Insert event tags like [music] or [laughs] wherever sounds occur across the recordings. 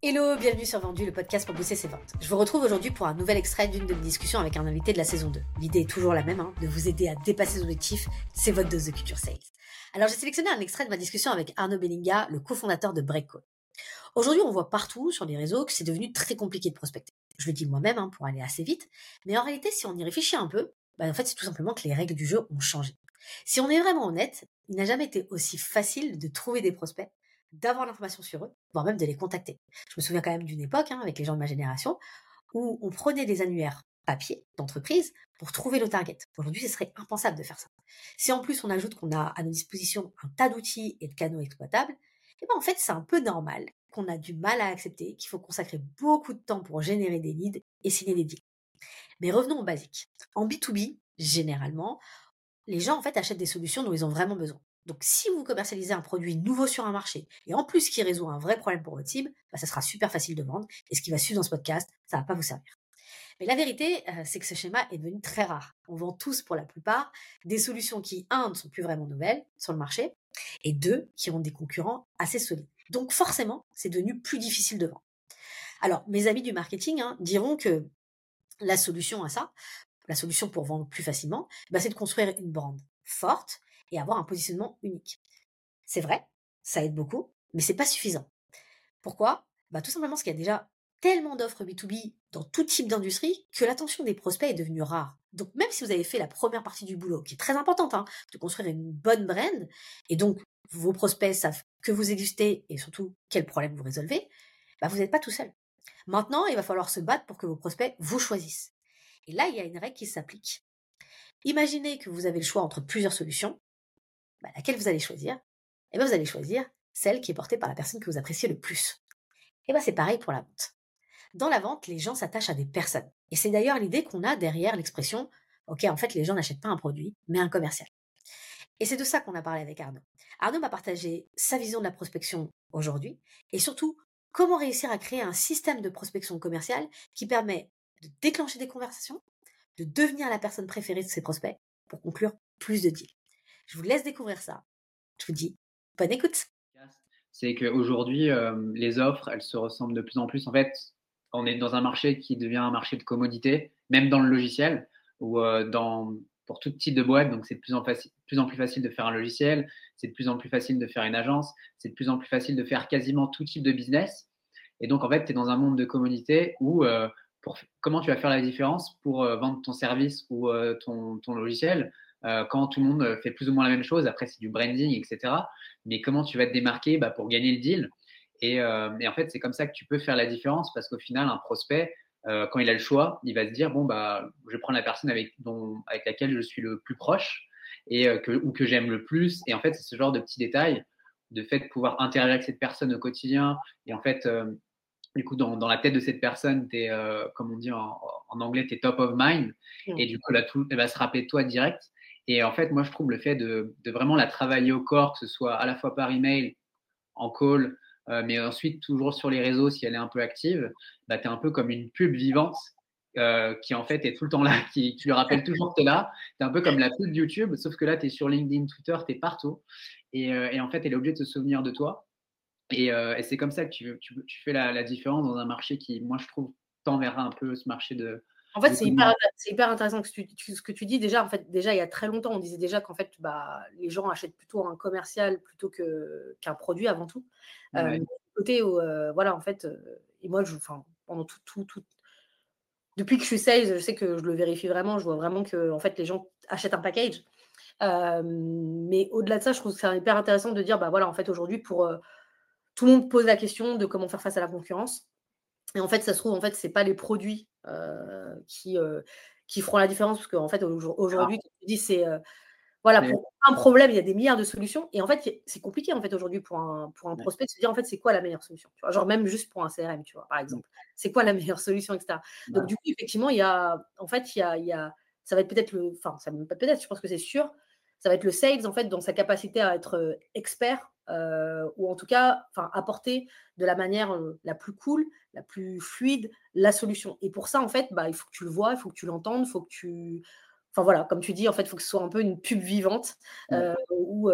Hello, bienvenue sur Vendu, le podcast pour booster ses ventes. Je vous retrouve aujourd'hui pour un nouvel extrait d'une de mes discussions avec un invité de la saison 2. L'idée est toujours la même, hein, de vous aider à dépasser vos objectifs, c'est votre dose de culture sales. Alors j'ai sélectionné un extrait de ma discussion avec Arnaud Bellinga, le cofondateur de Breakcode. Aujourd'hui, on voit partout sur les réseaux que c'est devenu très compliqué de prospecter. Je le dis moi-même hein, pour aller assez vite, mais en réalité, si on y réfléchit un peu, bah, en fait, c'est tout simplement que les règles du jeu ont changé. Si on est vraiment honnête, il n'a jamais été aussi facile de trouver des prospects d'avoir l'information sur eux, voire même de les contacter. Je me souviens quand même d'une époque, hein, avec les gens de ma génération, où on prenait des annuaires papier d'entreprise pour trouver le target. Aujourd'hui, ce serait impensable de faire ça. Si en plus on ajoute qu'on a à nos dispositions un tas d'outils et de canaux exploitables, eh ben en fait, c'est un peu normal qu'on a du mal à accepter qu'il faut consacrer beaucoup de temps pour générer des leads et signer des deals. Mais revenons au basique. En B2B, généralement, les gens en fait achètent des solutions dont ils ont vraiment besoin. Donc, si vous commercialisez un produit nouveau sur un marché et en plus qui résout un vrai problème pour votre cible, bah, ça sera super facile de vendre. Et ce qui va suivre dans ce podcast, ça va pas vous servir. Mais la vérité, euh, c'est que ce schéma est devenu très rare. On vend tous, pour la plupart, des solutions qui, un, ne sont plus vraiment nouvelles sur le marché, et deux, qui ont des concurrents assez solides. Donc forcément, c'est devenu plus difficile de vendre. Alors, mes amis du marketing hein, diront que la solution à ça, la solution pour vendre plus facilement, bah, c'est de construire une brand forte et avoir un positionnement unique. C'est vrai, ça aide beaucoup, mais c'est pas suffisant. Pourquoi? Bah, Tout simplement parce qu'il y a déjà tellement d'offres B2B dans tout type d'industrie que l'attention des prospects est devenue rare. Donc même si vous avez fait la première partie du boulot, qui est très importante, hein, de construire une bonne brand, et donc vos prospects savent que vous existez et surtout quel problème vous résolvez, bah, vous n'êtes pas tout seul. Maintenant, il va falloir se battre pour que vos prospects vous choisissent. Et là, il y a une règle qui s'applique. Imaginez que vous avez le choix entre plusieurs solutions bah, laquelle vous allez choisir? Eh bien, vous allez choisir celle qui est portée par la personne que vous appréciez le plus. Et bien, c'est pareil pour la vente. Dans la vente, les gens s'attachent à des personnes. Et c'est d'ailleurs l'idée qu'on a derrière l'expression Ok, en fait, les gens n'achètent pas un produit, mais un commercial. Et c'est de ça qu'on a parlé avec Arnaud. Arnaud m'a partagé sa vision de la prospection aujourd'hui et surtout comment réussir à créer un système de prospection commerciale qui permet de déclencher des conversations, de devenir la personne préférée de ses prospects pour conclure plus de deals. Je vous laisse découvrir ça. Je vous dis bonne écoute. C'est qu'aujourd'hui, euh, les offres, elles se ressemblent de plus en plus. En fait, on est dans un marché qui devient un marché de commodité, même dans le logiciel ou euh, dans, pour tout type de boîte. Donc, c'est de plus en, plus facile de faire un logiciel, c'est de plus en plus facile de faire une agence, c'est de plus en plus facile de faire quasiment tout type de business. Et donc, en fait, tu es dans un monde de commodité où euh, comment tu vas faire la différence pour vendre ton service ou ton, logiciel? Euh, quand tout le monde euh, fait plus ou moins la même chose. Après, c'est du branding, etc. Mais comment tu vas te démarquer bah, pour gagner le deal? Euh, et, en fait, c'est comme ça que tu peux faire la différence parce qu'au final, un prospect, quand il a le choix, il va se dire bon bah, je prends la personne avec, dont, avec laquelle je suis le plus proche et que, ou que j'aime le plus. Et en fait, c'est ce genre de petits détails, de fait de pouvoir interagir avec cette personne au quotidien. Et en fait, du coup, dans, dans, la tête de cette personne, tu es, comme on dit en, anglais, tu es top of mind. Mmh. Et du coup, là, tout, elle va se rappeler de toi direct. Et en fait, moi, je trouve le fait de, vraiment la travailler au corps, que ce soit à la fois par email, en call, euh, mais ensuite toujours sur les réseaux si elle est un peu active, bah, tu es un peu comme une pub vivante euh, qui en fait est tout le temps là, [laughs] qui tu lui rappelles toujours que tu es là. Tu es un peu comme la pub YouTube, sauf que là, tu es sur LinkedIn, Twitter, tu es partout. Euh, et, en fait, elle est obligée de se souvenir de toi. Et, c'est comme ça que tu, fais la, la, différence dans un marché qui, moi, je trouve, tend vers un peu ce marché de, en fait, c'est hyper, intéressant ce que tu dis. Déjà, en fait, déjà, il y a très longtemps, on disait déjà qu'en fait, bah, les gens achètent plutôt un commercial plutôt qu'un produit avant tout. Euh, côté où, euh, voilà, en fait, euh, et moi, je, pendant tout, tout, tout, depuis que je suis sales, je sais que je le vérifie vraiment. Je vois vraiment que, en fait, les gens achètent un package. mais au-delà de ça, je trouve que c'est hyper intéressant de dire, bah voilà, en fait, aujourd'hui, pour tout le monde pose la question de comment faire face à la concurrence. Et en fait, ça se trouve, en fait, c'est pas les produits euh, qui, euh, qui feront la différence, parce qu'en fait, aujourd'hui, tu dis, c'est voilà, pour un problème, il y a des milliards de solutions. Et en fait, c'est compliqué en fait aujourd'hui pour un, pour un prospect de se dire en fait c'est quoi la meilleure solution. Tu vois? Genre même juste pour un CRM, tu vois, par mmh. exemple. C'est quoi la [laughs] meilleure solution, etc. Donc du coup, effectivement, il y a en fait, il y a, il y a ça va être peut-être le. Enfin, ça va peut-être, je pense que c'est sûr, ça va être le sales en fait dans sa capacité à être expert euh, ou en tout cas apporter de la manière euh, la plus cool, la plus fluide la solution. Et pour ça, en fait, bah, il faut que tu le vois, il faut que tu l'entendes, il faut que tu. Enfin voilà, comme tu dis, en fait, il faut que ce soit un peu une pub vivante euh, ou,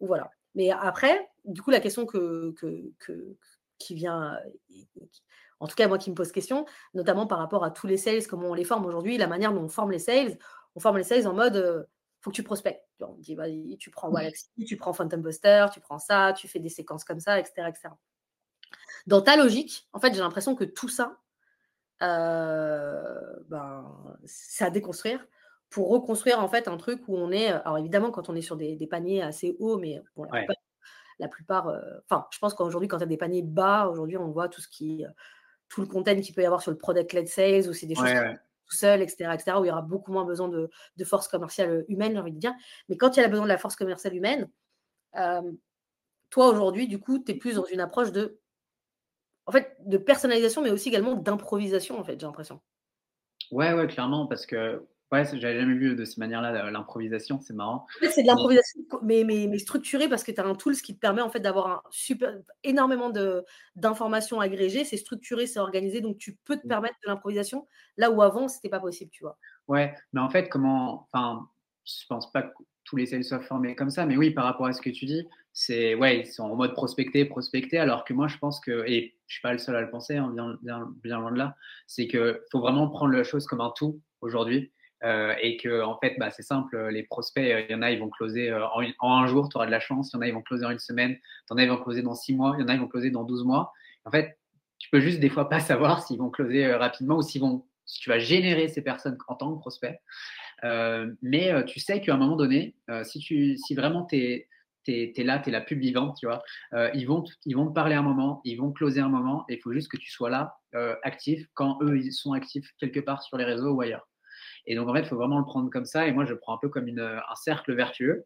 voilà. Mais après, du coup, la question que, que, qui vient, en tout cas moi qui me pose question, notamment par rapport à tous les sales, comment on les forme aujourd'hui, la manière dont on forme les sales. On forme les sales en mode, faut que tu prospectes. On dit, vas-y, tu prends Galaxy, tu prends Phantom Buster, tu prends ça, tu fais des séquences comme ça, etc. etc. Dans ta logique, en fait, j'ai l'impression que tout ça, ben, c'est à déconstruire pour reconstruire en fait un truc où on est. Alors évidemment, quand on est sur des, paniers assez hauts, mais bon, la plupart. Enfin, je pense qu'aujourd'hui, quand tu as des paniers bas, aujourd'hui, on voit tout ce qui, tout le content qu'il peut y avoir sur le product-led sales ou c'est des choses seul, etc., etc., où il y aura beaucoup moins besoin de, force commerciale humaine, j'ai envie de dire. Mais quand il y a besoin de la force commerciale humaine, toi aujourd'hui, du coup, tu es plus dans une approche de en fait, de personnalisation, mais aussi également d'improvisation, en fait, j'ai l'impression. Ouais, ouais, clairement, parce que ouais, j'avais jamais vu de cette manière-là l'improvisation, c'est marrant. c'est de l'improvisation, mais, mais, mais structurée parce que tu as un tool qui te permet en fait d'avoir un super, énormément d'informations agrégées, c'est structuré, c'est organisé, donc tu peux te mmh. permettre de l'improvisation là où avant c'était pas possible, tu vois. Ouais, mais en fait, comment, enfin, je pense pas que tous les sales soient formés comme ça, mais oui, par rapport à ce que tu dis, c'est ouais, ils sont en mode prospecter, prospecter, alors que moi je pense que, et je suis pas le seul à le penser, hein, bien, bien, bien, loin de là, c'est que faut vraiment prendre la chose comme un tout aujourd'hui. Euh, et que en fait bah, c'est simple, les prospects, il y en a ils vont closer euh, en, un jour, tu auras de la chance, il y en a ils vont closer en une semaine, il y en a ils vont closer dans six mois, il y en a ils vont closer dans 12 mois. En fait, tu peux juste des fois pas [laughs] savoir s'ils vont closer euh, rapidement ou s'ils vont, si tu vas générer ces personnes en tant que prospect. mais tu sais qu'à un moment donné, si, tu, si vraiment tu es tu es, là, tu es la pub vivante, tu vois. Euh, ils, vont, ils vont te parler un moment, ils vont closer un moment, et il faut juste que tu sois là, euh, actif, quand eux, ils sont actifs quelque part sur les réseaux ou ailleurs. Et donc, en fait, il faut vraiment le prendre comme ça. Et moi, je prends un peu comme une, un cercle vertueux,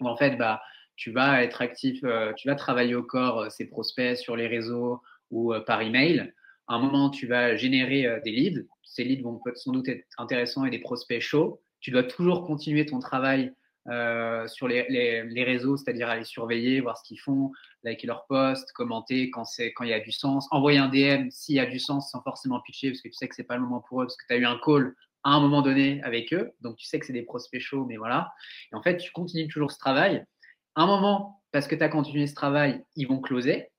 en fait, bah, tu vas être actif, euh, tu vas travailler au corps ces prospects sur les réseaux ou par email. À un moment, tu vas générer des leads. Ces leads vont sans doute être intéressants et des prospects chauds. Tu dois toujours continuer ton travail euh, sur les, les, réseaux, c'est-à-dire aller surveiller, voir ce qu'ils font, liker leurs posts, commenter quand c'est quand il y a du sens, envoyer un DM s'il y a du sens sans forcément pitcher parce que tu sais que c'est pas le moment pour eux parce que tu as eu un call à un moment donné avec eux, donc tu sais que c'est des prospects chauds, mais voilà. Et en fait, tu continues toujours ce travail. un moment, parce que tu as continué ce travail, ils vont closer.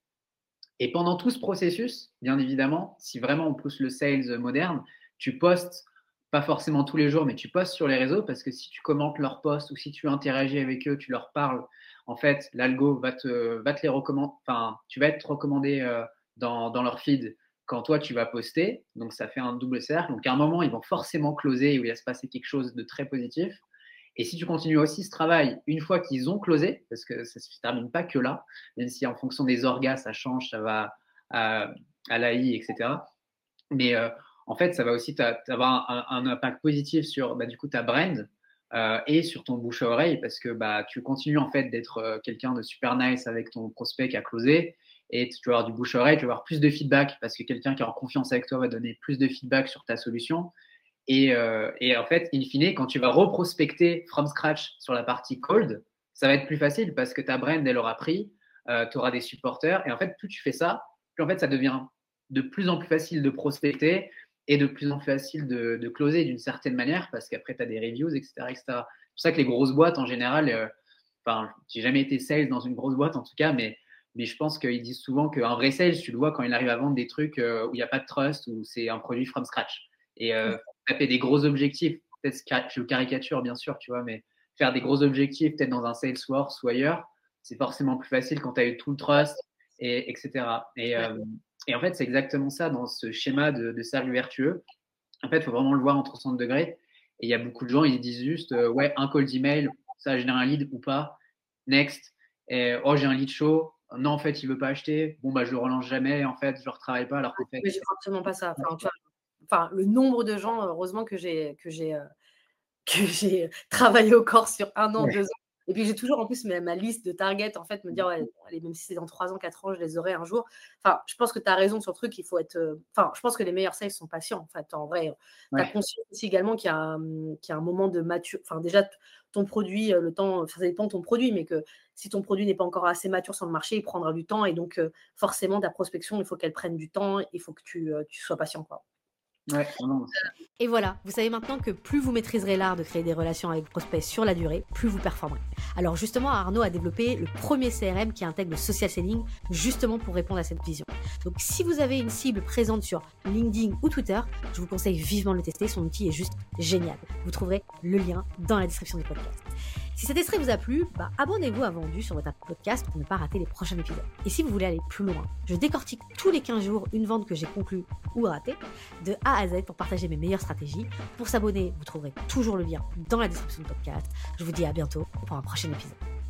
Et pendant tout ce processus, bien évidemment, si vraiment on pousse le sales moderne, tu postes pas forcément tous les jours, mais tu postes sur les réseaux parce que si tu commentes leurs posts ou si tu interagis avec eux, tu leur parles, en fait, l'algo va te, va te les recommander, enfin, tu vas être recommandé euh, dans, dans, leur feed quand toi tu vas poster. Donc ça fait un double cercle. Donc à un moment, ils vont forcément closer où il va se passer quelque chose de très positif. Et si tu continues aussi ce travail une fois qu'ils ont closé, parce que ça ne se termine pas que là, même si en fonction des orgas ça change, ça va à, à l'AI, etc. Mais euh, en fait, ça va aussi avoir un, impact positif sur bah, du coup ta brand euh, et sur ton bouche à oreille parce que bah, tu continues en fait d'être euh, quelqu'un de super nice avec ton prospect qui a closé et tu vas avoir du bouche à oreille, tu vas avoir plus de feedback parce que quelqu'un qui a en confiance avec toi va donner plus de feedback sur ta solution. Et, euh, et en fait, in fine, quand tu vas reprospecter from scratch sur la partie cold, ça va être plus facile parce que ta brand, elle aura pris, tu auras des supporters. Et en fait, plus tu fais ça, plus en fait, ça devient de plus en plus facile de prospecter, et de plus en plus facile de, de closer d'une certaine manière parce qu'après, tu as des reviews, etc. etc. C'est pour ça que les grosses boîtes, en général, euh, enfin, j'ai jamais été sales dans une grosse boîte en tout cas, mais, mais je pense qu'ils disent souvent qu'un vrai sales, tu le vois quand il arrive à vendre des trucs euh, où il n'y a pas de trust, où c'est un produit from scratch. Et euh, taper des gros objectifs, peut-être je caricature bien sûr, tu vois, mais faire des gros objectifs, peut-être dans un Salesforce ou ailleurs, c'est forcément plus facile quand tu as eu tout le trust, et, etc. Et, et en fait, c'est exactement ça dans ce schéma de, de cercle vertueux. En fait, il faut vraiment le voir en 360 degrés. Et il y a beaucoup de gens, ils disent juste, euh, ouais, un call d'email, ça génère un lead ou pas. Next. Et, oh, j'ai un lead chaud. Non, en fait, il veut pas acheter. Bon, bah, je le relance jamais. En fait, je le retravaille pas. Alors qu'en fait. Mais j'ai absolument pas ça. Enfin, enfin, le nombre de gens, heureusement que j'ai que j'ai euh, [laughs] que j'ai travaillé au corps sur un an, deux ans, et puis j'ai toujours en plus ma, liste de targets, en fait, me dire, ouais, allez, même si c'est dans 3 ans, 4 ans, je les aurai un jour. Enfin, je pense que tu as raison sur le truc, il faut être. Euh, enfin, je pense que les meilleurs sales sont patients, en fait. En vrai, tu as conscience aussi également qu'il y, a un moment de mature. Enfin, déjà, ton produit, le temps, ça dépend de ton produit, mais que si ton produit n'est pas encore assez mature sur le marché, il prendra du temps. Et donc, euh, forcément, ta prospection, il faut qu'elle prenne du temps, il faut que tu, tu sois patient, quoi. Et voilà, vous savez maintenant que plus vous maîtriserez l'art de créer des relations avec vos prospects sur la durée, plus vous performerez. Alors justement, Arnaud a développé le premier CRM qui intègre le social selling justement pour répondre à cette vision. Donc si vous avez une cible présente sur LinkedIn ou Twitter, je vous conseille vivement de le tester, son outil est juste génial. Vous trouverez le lien dans la description du podcast. Si cet extrait vous a plu, bah, abonnez-vous à Vendu sur votre podcast pour ne pas rater les prochains épisodes. Et si vous voulez aller plus loin, je décortique tous les 15 jours une vente que j'ai conclue ou ratée, de A à Z pour partager mes meilleures stratégies. Pour s'abonner, vous trouverez toujours le lien dans la description du podcast. Je vous dis à bientôt pour un prochain épisode.